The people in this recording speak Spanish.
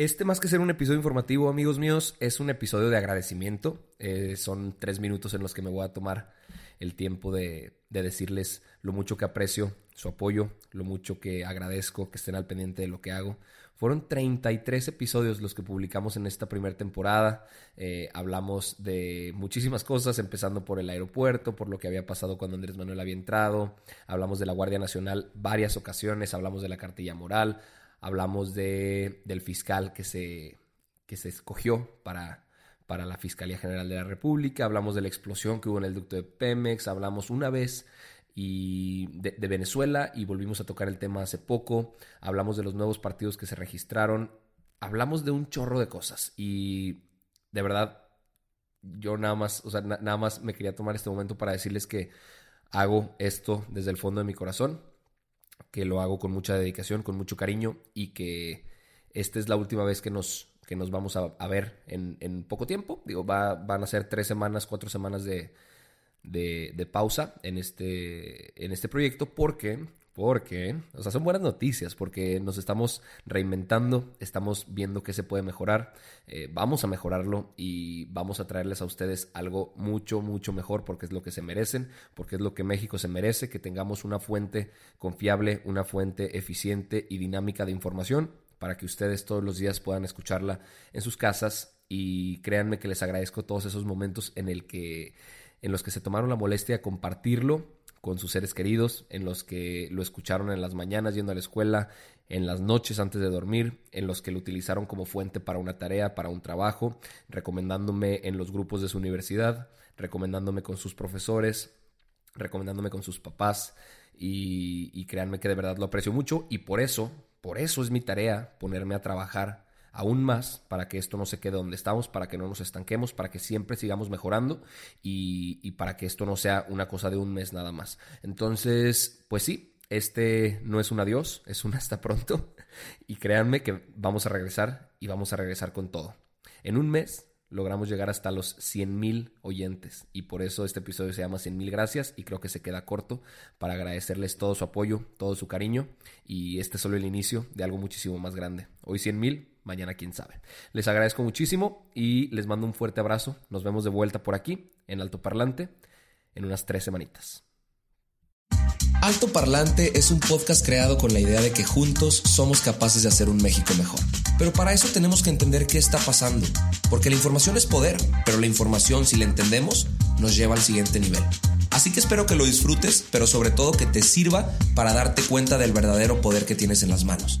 Este, más que ser un episodio informativo, amigos míos, es un episodio de agradecimiento. Eh, son tres minutos en los que me voy a tomar el tiempo de, de decirles lo mucho que aprecio su apoyo, lo mucho que agradezco que estén al pendiente de lo que hago. Fueron 33 episodios los que publicamos en esta primera temporada. Eh, hablamos de muchísimas cosas, empezando por el aeropuerto, por lo que había pasado cuando Andrés Manuel había entrado. Hablamos de la Guardia Nacional varias ocasiones, hablamos de la cartilla moral, hablamos de, del fiscal que se, que se escogió para, para la Fiscalía General de la República, hablamos de la explosión que hubo en el ducto de Pemex, hablamos una vez y de, Venezuela y volvimos a tocar el tema hace poco, hablamos de los nuevos partidos que se registraron, hablamos de un chorro de cosas y de verdad yo nada más, o sea, na, nada más me quería tomar este momento para decirles que hago esto desde el fondo de mi corazón que lo hago con mucha dedicación, con mucho cariño y que esta es la última vez que nos, que nos vamos a, a ver en, en, poco tiempo. Digo, va, van a ser tres semanas, cuatro semanas de, de, pausa en este, en este proyecto porque, porque, o sea, son buenas noticias porque nos estamos reinventando, estamos viendo qué se puede mejorar, eh, vamos a mejorarlo y vamos a traerles a ustedes algo mucho, mucho mejor porque es lo que se merecen, porque es lo que México se merece, que tengamos una fuente confiable, una fuente eficiente y dinámica de información para que ustedes todos los días puedan escucharla en sus casas y créanme que les agradezco todos esos momentos en el que en los que se tomaron la molestia de compartirlo con sus seres queridos, en los que lo escucharon en las mañanas yendo a la escuela, en las noches antes de dormir, en los que lo utilizaron como fuente para una tarea, para un trabajo, recomendándome en los grupos de su universidad, recomendándome con sus profesores, recomendándome con sus papás. Y, y créanme que de verdad lo aprecio mucho y por eso, por eso es mi tarea ponerme a trabajar aún más para que esto no se quede donde estamos, para que no nos estanquemos, para que siempre sigamos mejorando y, para que esto no sea una cosa de un mes nada más. Entonces, pues sí, este no es un adiós, es un hasta pronto y créanme que vamos a regresar y vamos a regresar con todo. En un mes logramos llegar hasta los 100 mil oyentes y por eso este episodio se llama 100 mil gracias y creo que se queda corto para agradecerles todo su apoyo, todo su cariño y este es solo el inicio de algo muchísimo más grande. Hoy 100 mil, mañana quién sabe. Les agradezco muchísimo y les mando un fuerte abrazo. Nos vemos de vuelta por aquí en Alto Parlante en unas tres semanitas. Alto Parlante es un podcast creado con la idea de que juntos somos capaces de hacer un México mejor. Pero para eso tenemos que entender qué está pasando, porque la información es poder, pero la información si la entendemos nos lleva al siguiente nivel. Así que espero que lo disfrutes, pero sobre todo que te sirva para darte cuenta del verdadero poder que tienes en las manos.